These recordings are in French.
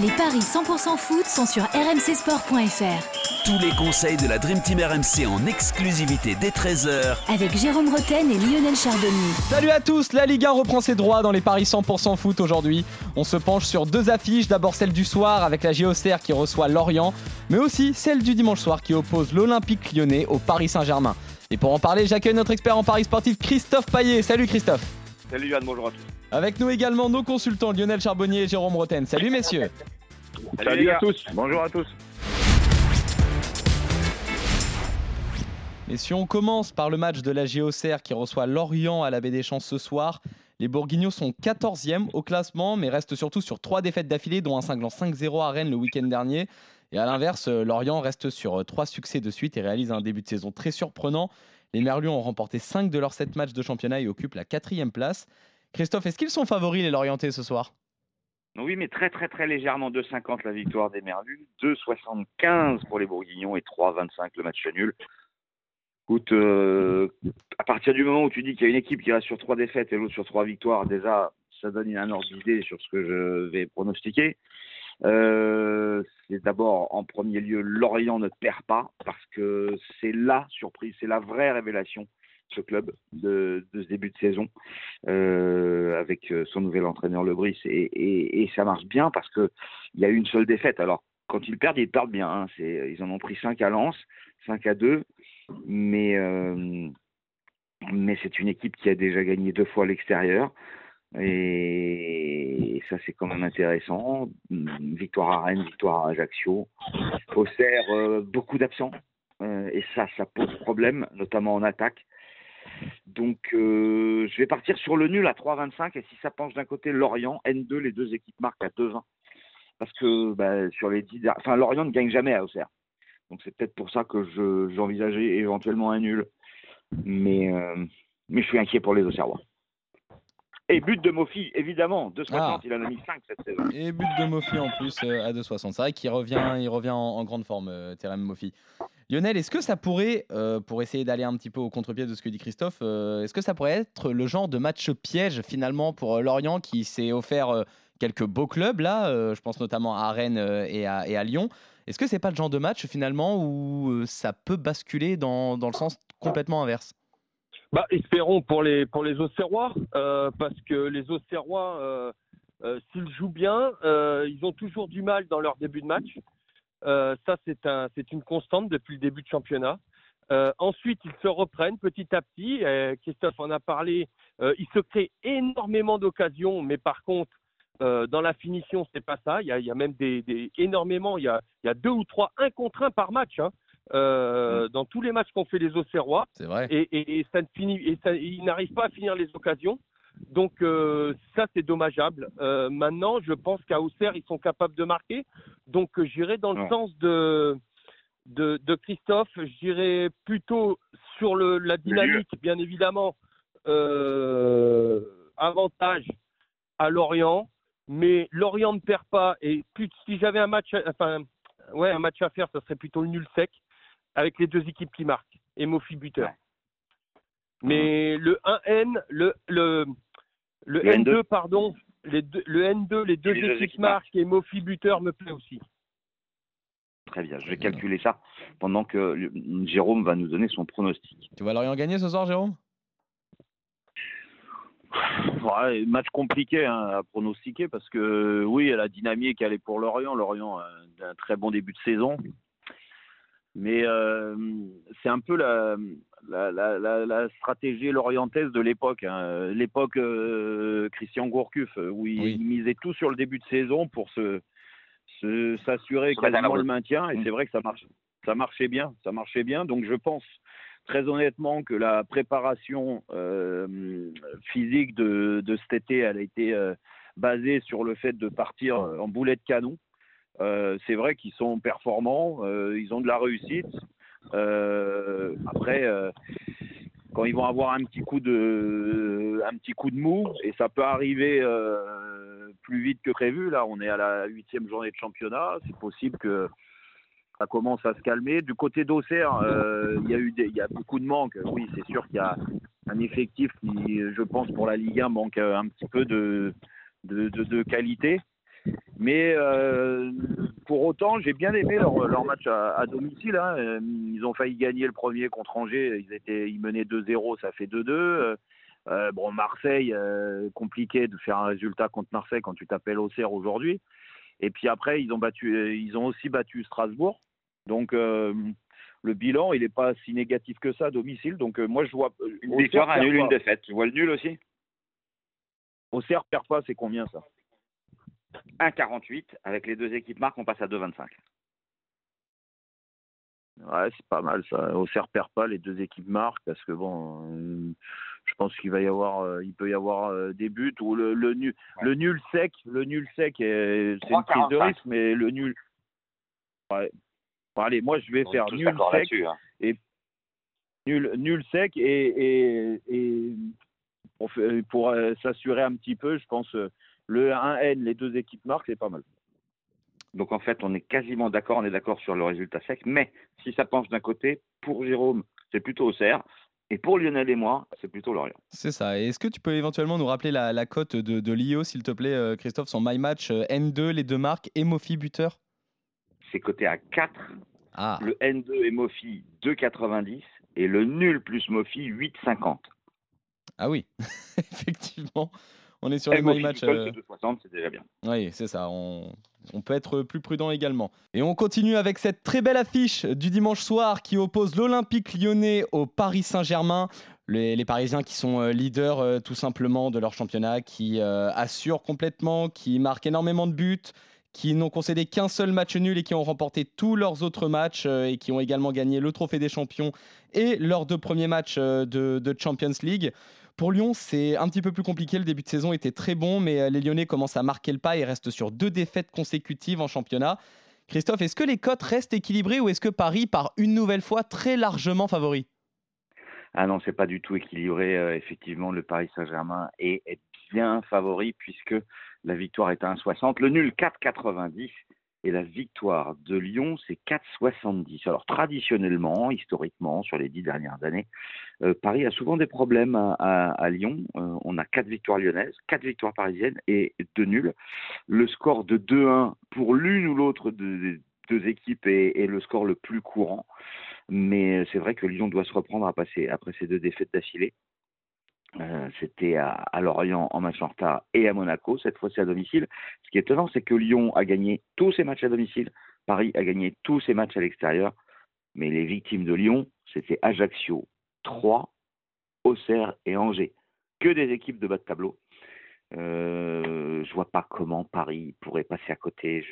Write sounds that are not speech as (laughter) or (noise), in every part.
Les paris 100% foot sont sur rmcsport.fr. Tous les conseils de la Dream Team RMC en exclusivité dès 13h Avec Jérôme Roten et Lionel Chardonnay. Salut à tous, la Ligue 1 reprend ses droits dans les paris 100% foot aujourd'hui. On se penche sur deux affiches, d'abord celle du soir avec la JOCR qui reçoit Lorient, mais aussi celle du dimanche soir qui oppose l'Olympique lyonnais au Paris Saint-Germain. Et pour en parler, j'accueille notre expert en paris sportif Christophe Paillet. Salut Christophe. Salut Yann, bonjour à tous. Avec nous également nos consultants Lionel Charbonnier et Jérôme Roten. Salut messieurs. Salut, à tous, bonjour à tous. Et si on commence par le match de la JOCR qui reçoit Lorient à la Baie des Champs ce soir, les Bourguignons sont 14e au classement, mais restent surtout sur trois défaites d'affilée, dont un cinglant 5-0 à Rennes le week-end dernier. Et à l'inverse, Lorient reste sur trois succès de suite et réalise un début de saison très surprenant. Les Merlus ont remporté 5 de leurs 7 matchs de championnat et occupent la quatrième place. Christophe, est-ce qu'ils sont favoris les Lorientais ce soir? Oui, mais très très très légèrement. 2,50 la victoire des Merlus, 2,75 pour les Bourguignons et 3,25 le match nul. Écoute, euh, à partir du moment où tu dis qu'il y a une équipe qui reste sur trois défaites et l'autre sur trois victoires, déjà, ça donne un ordre d'idée sur ce que je vais pronostiquer. Euh, c'est d'abord en premier lieu Lorient ne perd pas parce que c'est la surprise, c'est la vraie révélation ce club de, ce début de saison euh, avec euh, son nouvel entraîneur Le Brice et, ça marche bien parce que il y a eu une seule défaite. Alors quand ils perdent, ils perdent bien. Hein. ils en ont pris 5 à Lens, 5 à 2, mais euh, mais c'est une équipe qui a déjà gagné deux fois à l'extérieur. Et ça, c'est quand même intéressant. Victoire à Rennes, victoire à Ajaccio. Auxerre, beaucoup d'absents. et ça, ça pose problème, notamment en attaque. Donc, euh, je vais partir sur le nul à 3,25 et si ça penche d'un côté Lorient, N2, les deux équipes marquent à 2-20. Parce que bah, sur les 10 enfin Lorient ne gagne jamais à Auxerre. Donc c'est peut-être pour ça que j'envisageais éventuellement un nul. Mais, euh, mais je suis inquiet pour les Auxerrois. Et but de Mofi, évidemment, 2,60, ah. il en a mis 5 cette saison. Et but de Mofi en plus euh, à 2,60. C'est vrai qu'il revient, il revient en, grande forme, Terem Mofi. Lionel, est-ce que ça pourrait, euh, pour essayer d'aller un petit peu au contre-pied de ce que dit Christophe, est-ce que ça pourrait être le genre de match piège finalement pour Lorient qui s'est offert quelques beaux clubs là, je pense notamment à Rennes et à, Lyon. Est-ce que c'est pas le genre de match finalement où ça peut basculer dans, dans le sens complètement inverse? Bah, espérons pour les pour les Auxerrois, euh, parce que les Auxerrois, euh, euh, s'ils jouent bien, ils ont toujours du mal dans leur début de match. Ça, c'est un une constante depuis le début de championnat. ensuite, ils se reprennent petit à petit. Christophe en a parlé. ils se créent énormément d'occasions, mais par contre, dans la finition, c'est pas ça. Il y a, il y a même des, des, énormément. Il y a, il y a deux ou trois un contre un par match. Hein. Euh, dans tous les matchs qu'ont fait les Auxerrois. C'est vrai. Et, ça ne finit, et ça, ils n'arrivent pas à finir les occasions. Donc euh, ça, c'est dommageable. Euh, maintenant, je pense qu'à Auxerre, ils sont capables de marquer. Donc j'irai dans le sens de, de, de Christophe. J'irai plutôt sur le, la dynamique, bien évidemment. avantage à Lorient. Mais Lorient ne perd pas. Et plus, si j'avais un match, enfin, ouais, un match à faire, ça serait plutôt le nul sec avec les deux équipes qui marquent et Mofi buteur. Mais le 1N, le, le, le, N2, pardon, les deux, le N2, les deux, équipes, marquent et Mofi buteur me plaît aussi. Très bien, je vais calculer ça pendant que Jérôme va nous donner son pronostic. Tu vois Lorient gagner ce soir, Jérôme? Ouais, Match compliqué hein, à pronostiquer parce que oui, la dynamique elle est pour Lorient. Lorient a un très bon début de saison. Mais euh, c'est un peu la, la, la, la, stratégie lorientaise de l'époque. Hein. L'époque euh, Christian Gourcuff, où il, misait tout sur le début de saison pour se, s'assurer quasiment le maintien. Et mm. c'est vrai que ça, marche, ça marchait bien. Ça marchait bien. Donc je pense très honnêtement que la préparation euh, physique de, de, cet été, elle a été basée sur le fait de partir en boulet de canon. Euh, c'est vrai qu'ils sont performants, euh, ils ont de la réussite. Euh, après, quand ils vont avoir un petit coup de, un petit coup de mou, et ça peut arriver plus vite que prévu. Là, on est à la huitième journée de championnat. C'est possible que ça commence à se calmer. Du côté d'Auxerre, il y a eu y a beaucoup de manques. Oui, c'est sûr qu'il y a un effectif qui, je pense, pour la Ligue 1 manque un petit peu de, de, de qualité. Mais euh, pour autant, j'ai bien aimé leur, leur match à, à domicile. hein. Euh, Ils ont failli gagner le premier contre Angers. Ils, étaient, ils menaient 2-0, ça fait 2-2. Euh, bon, Marseille, euh, compliqué de faire un résultat contre Marseille quand tu t'appelles Auxerre aujourd'hui. Et puis après, ils ont, battu, ils ont aussi battu Strasbourg. Donc le bilan, il n'est pas si négatif que ça à domicile. Donc moi, je vois. Une victoire, un nul, une défaite. Tu vois le nul aussi Auxerre perd pas, c'est combien ça? 1,48. Avec les deux équipes marques, on passe à 2,25. Ouais, c'est pas mal ça. Auxerre perd pas, les deux équipes marquent parce que bon, euh, je pense qu'il va y avoir, euh, il peut y avoir euh, des buts ou le, le nul, le nul sec, le nul sec, est- c'est une prise de 3,45. risque, mais le nul. Ouais. Bon, allez, moi je vais On faire nul sec, hein. nul, nul sec et, et, et pour, euh, s'assurer un petit peu, je pense euh, le 1N, les deux équipes marquent, c'est pas mal. Donc en fait, on est quasiment d'accord, on est d'accord sur le résultat sec. Mais si ça penche d'un côté, pour Jérôme, c'est plutôt Auxerre. Et pour Lionel et moi, c'est plutôt Lorient. C'est ça. Et est-ce que tu peux éventuellement nous rappeler la, la cote de, de l'IO, s'il te plaît, euh, Christophe, son My Match euh, N2, les deux marques, et Mofi buteur? C'est coté à 4. Ah, Le N2 et Mofi 2,90. Et le nul plus Mofi 8,50. ah oui, (laughs) effectivement. On est sur les My Match. tout seul, euh, c'est 2,60, c'est déjà bien. Oui, c'est ça. On, on peut être plus prudent également. Et on continue avec cette très belle affiche du dimanche soir qui oppose l'Olympique lyonnais au Paris Saint-Germain. Les, les Parisiens qui sont euh, leaders euh, tout simplement de leur championnat, qui euh, assurent complètement, qui marquent énormément de buts, qui n'ont concédé qu'un seul match nul et qui ont remporté tous leurs autres matchs euh, et qui ont également gagné le Trophée des Champions et leurs deux premiers matchs euh, de, de Champions League. Pour Lyon, c'est un petit peu plus compliqué. Le début de saison était très bon, mais euh, les Lyonnais commencent à marquer le pas et restent sur deux défaites consécutives en championnat. Christophe, est-ce que les cotes restent équilibrées ou est-ce que Paris part une nouvelle fois très largement favori? Ah non, c'est pas du tout équilibré. euh, effectivement, le Paris Saint-Germain est, est bien favori puisque la victoire est à 1,60. Le nul 4,90. Et la victoire de Lyon, c'est 4,70. Alors traditionnellement, historiquement, sur les dix dernières années, euh, Paris a souvent des problèmes à, Lyon. Euh, on a quatre victoires lyonnaises, quatre victoires parisiennes et deux nuls. Le score de 2-1 pour l'une ou l'autre de- des deux équipes est, le score le plus courant. Mais c'est vrai que Lyon doit se reprendre à passer après ces deux défaites d'affilée. Euh, C'était à, Lorient en match en retard et à Monaco, cette fois-ci à domicile. Ce qui est étonnant, c'est que Lyon a gagné tous ses matchs à domicile, Paris a gagné tous ses matchs à l'extérieur, mais les victimes de Lyon, c'était Ajaccio, Troyes, Auxerre et Angers. Que des équipes de bas de tableau. Euh, je vois pas comment Paris pourrait passer à côté.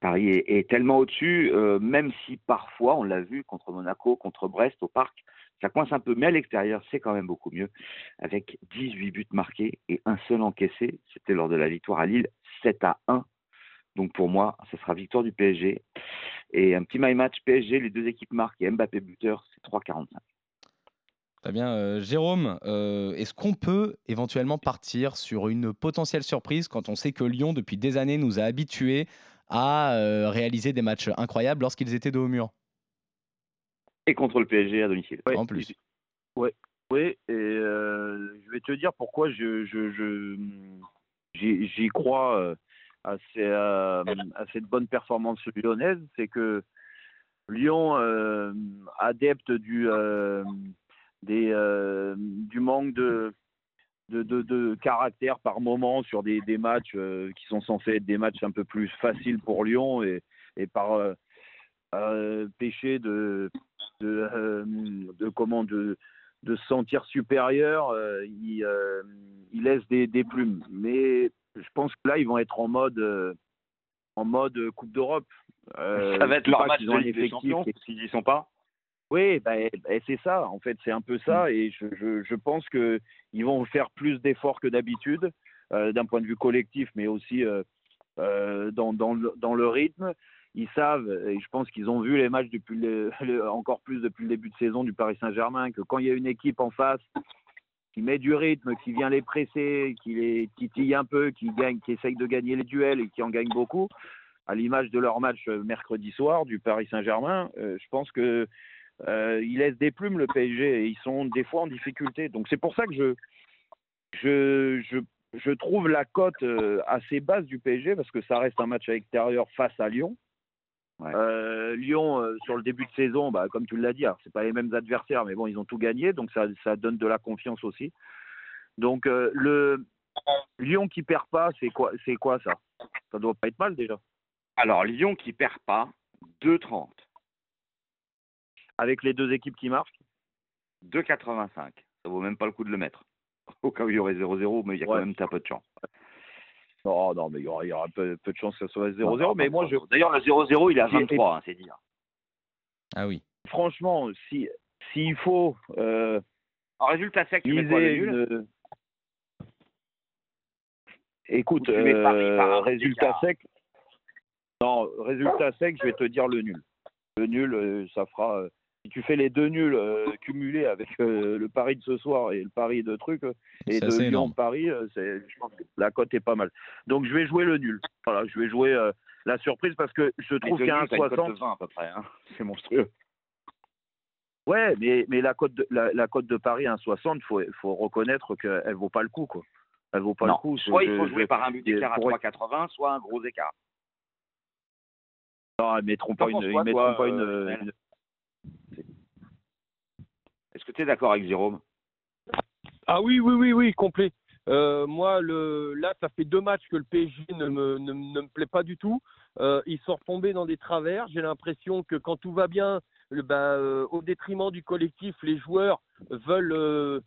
Paris est, est tellement au-dessus, euh, même si parfois, on l'a vu contre Monaco, contre Brest au parc, ça coince un peu, mais à l'extérieur, c'est quand même beaucoup mieux. Avec 18 buts marqués et un seul encaissé, c'était lors de la victoire à Lille, 7 à 1. Donc pour moi, ce sera victoire du PSG. Et un petit my match PSG, les deux équipes marquent et Mbappé buteur, c'est 3,45. Très bien. Euh, Jérôme, euh, est-ce qu'on peut éventuellement partir sur une potentielle surprise quand on sait que Lyon, depuis des années, nous a habitués à euh, réaliser des matchs incroyables lorsqu'ils étaient dos au mur? Et contre le PSG à domicile. Ouais, En plus. Oui, et euh, je vais te dire pourquoi je, je, je- j'y, j'y crois euh, à, ces, euh, à cette bonne performance lyonnaise. C'est que Lyon, euh, adepte du, euh, des, euh, du manque de, de, de, de caractère par moment sur des, des matchs euh, qui sont censés être des matchs un peu plus faciles pour Lyon et, et par euh, péché de, de, euh, de comment de, de se sentir supérieur, euh, il, euh, il laisse des, des plumes. Mais je pense que là, ils vont être en mode, euh, en mode Coupe d'Europe. Ça va être leur match de Ligue des Champions, s'ils y sont pas? oui, ben, ben, c'est ça, en fait, c'est un peu ça, et je, je, je pense qu'ils vont faire plus d'efforts que d'habitude, d'un point de vue collectif, mais aussi dans, dans, dans le rythme. Ils savent, et je pense qu'ils ont vu les matchs depuis le, (laughs) le- encore plus depuis le début de saison du Paris Saint-Germain, que quand il y a une équipe en face qui met du rythme, qui vient les presser, qui les titille un peu, qui gagne, qui essaye de gagner les duels et qui en gagne beaucoup, à l'image de leur match euh, mercredi soir du Paris Saint-Germain, euh, je pense que euh, laissent des plumes le PSG et ils sont des fois en difficulté. Donc c'est pour ça que je je je je trouve la cote assez basse du PSG parce que ça reste un match à l'extérieur face à Lyon. Ouais. Euh, Lyon, euh, sur le début de saison, bah, comme tu l'as dit, c'est pas les mêmes adversaires, mais bon, ils ont tout gagné, donc ça, ça donne de la confiance aussi. Donc euh, le Lyon qui perd pas, c'est quoi, c'est quoi ça? Ça doit pas être mal déjà. Alors, Lyon qui perd pas, 2,30. Avec les deux équipes qui marquent? 2,85. Ça vaut même pas le coup de le mettre. (laughs) Au cas où il y aurait 0-0, mais il y a Ouais. quand même un peu de chance. Non, non, mais il y aura, il y aura peu, peu de chance que ça soit 0-0. Non, mais moi, je, D'ailleurs, le 0-0, il est à J'ai- 23, hein, c'est dire. Ah oui. franchement, si s'il faut euh, En résultat sec, tu mets quoi, le nul une... Écoute, Paris par euh, résultat sec. Non, résultat sec, je vais te dire le nul. Le nul, euh, ça fera. Si tu fais les deux nuls euh, cumulés avec euh, le pari de ce soir et le pari de truc euh, et de énorme. Lyon-Paris, euh, c'est- je pense que la cote est pas mal. Donc je vais jouer le nul. Voilà, je vais jouer euh, la surprise parce que je trouve cote de 1,60. 20 à peu près. Hein. C'est monstrueux. Ouais, mais, mais la cote de, la, la cote de Paris à 1,60, il faut, faut reconnaître qu'elle vaut pas le coup. Quoi. Elle vaut pas non. le coup. Soit Je- il faut jouer par un but d'écart à pour- 3,80, soit un gros écart. Non, ils mettront pas une. Ils mettront toi, pas une, euh, Est-ce que tu es d'accord avec Jérôme? Ah oui, oui, oui, oui, complet. Euh, moi, le, là, ça fait deux matchs que le PSG ne me, ne, ne me plaît pas du tout. Euh, ils sont retombés dans des travers. J'ai l'impression que quand tout va bien, le- bah, euh, au détriment du collectif, les joueurs veulent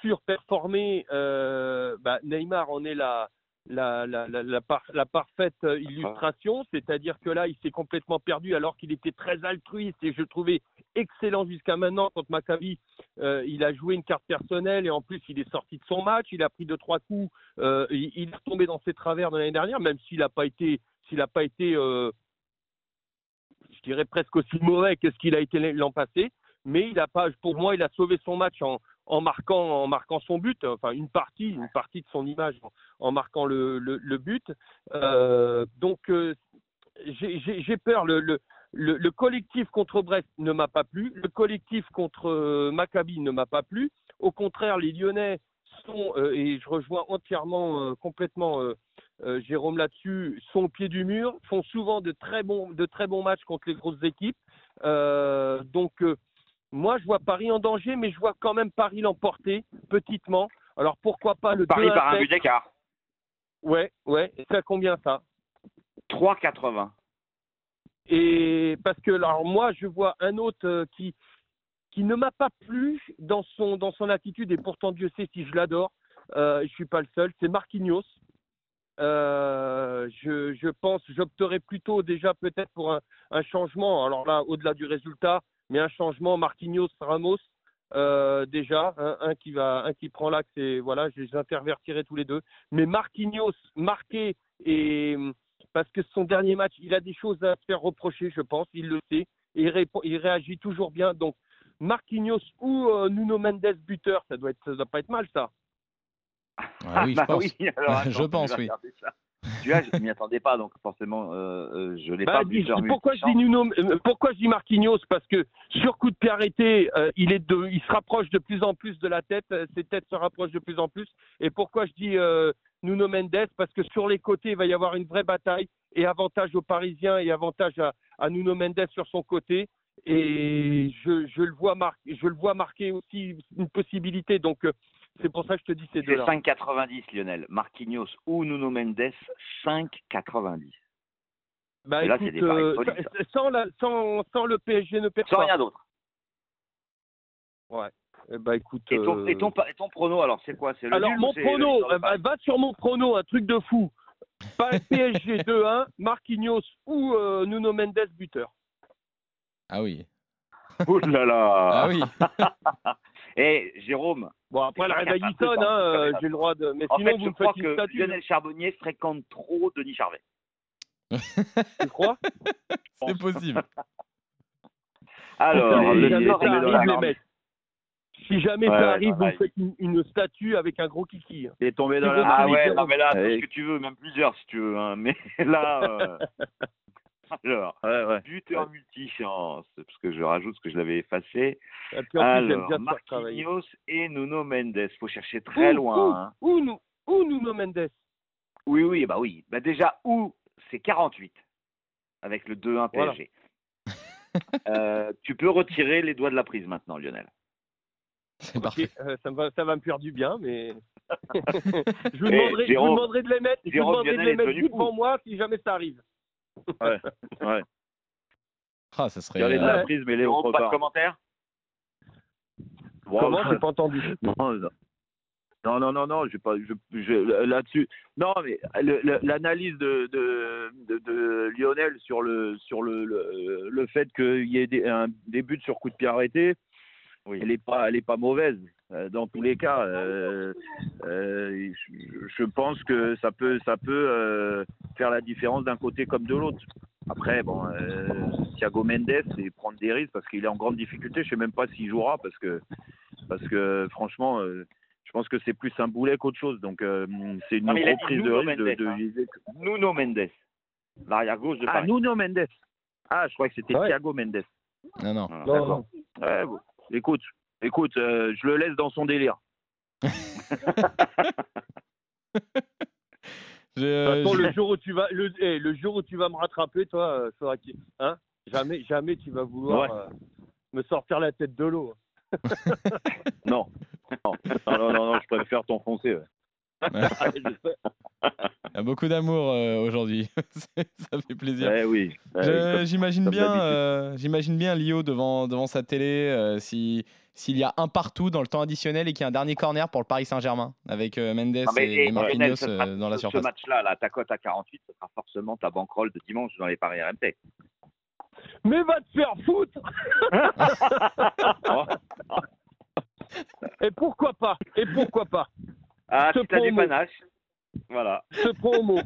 surperformer. Bah, Neymar en est la, la, la, la, la par- la parfaite illustration. C'est-à-dire que là, il s'est complètement perdu alors qu'il était très altruiste et je trouvais excellent jusqu'à maintenant contre Maccabi. Euh, il a joué une carte personnelle et en plus il est sorti de son match. Il a pris deux trois coups. Euh, il, est tombé dans ses travers de l'année dernière, même s'il n'a pas été, s'il pas été, euh, je dirais presque aussi mauvais que ce qu'il a été l'an passé. Mais il a pas, pour moi, il a sauvé son match en, en marquant, en marquant son but. Enfin, une partie, une partie de son image en, marquant le, le, but. Donc j'ai peur. Le, le, le, le collectif contre Brest ne m'a pas plu. Le collectif contre euh, Maccabi ne m'a pas plu. Au contraire, les Lyonnais sont, euh, et je rejoins entièrement, euh, complètement euh, Jérôme là-dessus, sont au pied du mur, font souvent de très bons, de très bons matchs contre les grosses équipes. Donc, moi, je vois Paris en danger, mais je vois quand même Paris l'emporter petitement. Alors, pourquoi pas le Paris 2 par un but d'écart. Ouais, ouais. Et ça combien ça? 3,80. Et parce que alors moi je vois un autre euh, qui qui ne m'a pas plu dans son dans son attitude et pourtant Dieu sait si je l'adore. Euh, je suis pas le seul, c'est Marquinhos. Euh, je, je pense, j'opterais plutôt déjà peut-être pour un, un changement. Alors là, au-delà du résultat, mais un changement Marquinhos Ramos euh, déjà un, qui va un qui prend l'axe et voilà, je les intervertirai tous les deux. Mais Marquinhos marqué et parce que son dernier match, il a des choses à se faire reprocher, je pense, il le sait, et il, répond- il réagit toujours bien. Donc, Marquinhos ou euh, Nuno Mendes buteur, ça doit être, ça doit pas être mal, ça. Ah oui, je bah pense. oui, (laughs) alors, (laughs) Je attends, pense, oui. ça. Tu vois, je m'y attendais pas, donc forcément, euh, euh, je l'ai Bah, pas dis- buteur pourquoi je dis Nuno, euh, pourquoi je dis Marquinhos? Parce que sur coup de pied arrêté, euh, il est de, il se rapproche de plus en plus de la tête, ses têtes se rapprochent de plus en plus. Et pourquoi je dis euh, Nuno Mendes Parce que sur les côtés, il va y avoir une vraie bataille et avantage aux Parisiens et avantage à, à Nuno Mendes sur son côté. Et je, je le vois marquer, je le vois marquer aussi une possibilité. Donc euh, c'est pour ça que je te dis ces C'est deux-là. 5,90 Lionel. Marquinhos ou Nuno Mendes, 5,90. Bah, Et là, écoute, des euh, solides, sans, la- sans, sans le PSG ne perd Sans pas. rien d'autre. Eh bah écoute. Et ton, euh, et, ton, et ton prono, alors, c'est quoi? C'est le Alors nul mon prono, le- euh, bah, va sur mon prono, un truc de fou. Pas PSG 2-1, (laughs) Marquinhos ou euh, Nuno Mendes buteur. Ah oui. Oh là là (laughs) Ah oui. (laughs) Et Jérôme, Bon après la que sonne, hein, euh, j'ai le droit de. Mais en sinon fait, vous je me crois faites une que statue, Lionel Charbonnier fréquente trop Denis Charvet. tu crois? C'est possible. Alors, le dans les la- mecs. Si jamais Ouais, ça ouais, arrive, vous faites une, une statue avec un gros kiki. Il est tombé dans la Ah ouais, non mais là, tout Ouais. ce que tu veux, même plusieurs si tu veux. hein. (laughs) Mais là, euh, alors, (laughs) Ouais, ouais. buteur multi-chance, parce que je rajoute ce que je l'avais effacé. Et puis en Alors, bien. Marquinhos et Nuno Mendes. Faut chercher très loin. hein. Ou, ou, nous- ou Nuno Mendes? Oui, oui, bah oui. Bah déjà, ou c'est 48 avec le 2-1 Voilà. PSG. Euh, tu peux retirer les doigts de la prise maintenant, Lionel. C'est Ok, parfait. euh, ça, me va, ça va me faire du bien, mais (laughs) je, vous demanderai, je vous Jérôme- demanderai de les mettre, je vous demanderai de les mettre juste devant moi si jamais ça arrive. Ouais, (laughs) ouais. Ah, ça serait. Tirer de euh, la prise, mais les autres pas de part. commentaire Wow. Comment J'ai pas entendu. (laughs) Non, non, non, non, non, j'ai pas, je, je- là-dessus. Non, mais le- le- l'analyse de, de, de, de Lionel sur le sur le, le, le fait qu'il y ait des, un, des buts sur coup de pied arrêté, Oui. elle est pas, elle est pas mauvaise. Euh, Dans tous les cas, euh, euh, je, je pense que ça peut, ça peut euh, faire la différence d'un côté comme de l'autre. Après, bon, euh, Thiago Mendes, c'est prendre des risques parce qu'il est en grande difficulté. Je sais même pas s'il jouera parce que, parce que franchement, euh, je pense que c'est plus un boulet qu'autre chose. Donc, euh, c'est une Non, grosse prise de Nuno risque de, Mendes, de hein. Nuno Mendes, l'arrière gauche de Ah, Paris. Nuno Mendes. Ah, je crois que c'était Ouais. Thiago Mendes. Non, non. Non, D'accord. Ouais, bon. Écoute, écoute, euh, je le laisse dans son délire. (laughs) Je- De toute façon, je- le jour où tu vas, le, eh, le jour où tu vas me rattraper, toi, euh, faudra qu'il- hein, jamais, jamais tu vas vouloir Ouais. euh, me sortir la tête de l'eau. Non. (laughs) Non, non, non, non, non, je préfère t'enfoncer. ouais. (laughs) Il y a beaucoup d'amour euh, aujourd'hui. (laughs) Ça fait plaisir. Eh oui. Eh J'imagine bien, euh, j'imagine bien Lio devant, devant sa télé euh, si s'il y a un partout dans le temps additionnel et qu'il y a un dernier corner pour le Paris Saint-Germain avec euh, Mendes Non, mais, et, et, Marquinhos ce sera- euh, dans la ce surface. match-là, là, ta cote à 48, ce sera forcément ta banquerolle de dimanche dans les paris RMT. Mais va te faire foutre (laughs) Et pourquoi pas Et pourquoi pas Ah, Ce si t'as du promo. panache. Voilà. Au (laughs) mot.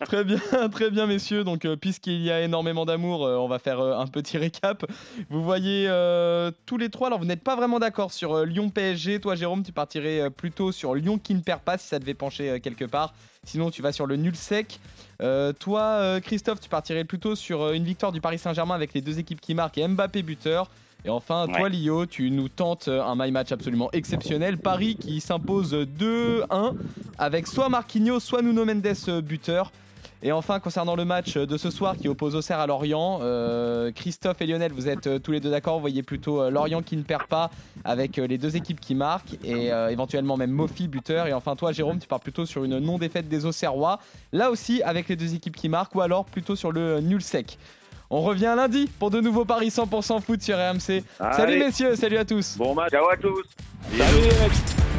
Très bien, très bien, messieurs. Donc, euh, puisqu'il y a énormément d'amour, euh, on va faire euh, un petit récap. Vous voyez euh, tous les trois. Alors, vous n'êtes pas vraiment d'accord sur euh, Lyon PSG. Toi, Jérôme, tu partirais euh, plutôt sur Lyon qui ne perd pas si ça devait pencher euh, quelque part. Sinon, tu vas sur le nul sec. Euh, toi, euh, Christophe, tu partirais plutôt sur euh, une victoire du Paris Saint-Germain avec les deux équipes qui marquent et Mbappé buteur. Et enfin, toi. Lio, tu nous tentes euh, un my match absolument exceptionnel. Paris qui s'impose 2-1 avec soit Marquinhos, soit Nuno Mendes euh, buteur. Et enfin, concernant le match de ce soir qui oppose Auxerre à Lorient, euh, Christophe et Lionel, vous êtes euh, tous les deux d'accord. Vous voyez plutôt euh, Lorient qui ne perd pas avec les deux équipes qui marquent et éventuellement même Mofi buteur. Et enfin, toi, Jérôme, tu pars plutôt sur une non-défaite des Auxerrois, là aussi avec les deux équipes qui marquent ou alors plutôt sur le nul sec. On revient lundi pour de nouveaux paris 100% foot sur RMC. Salut messieurs, salut à tous. Bon match. Ciao à tous. Salut mecs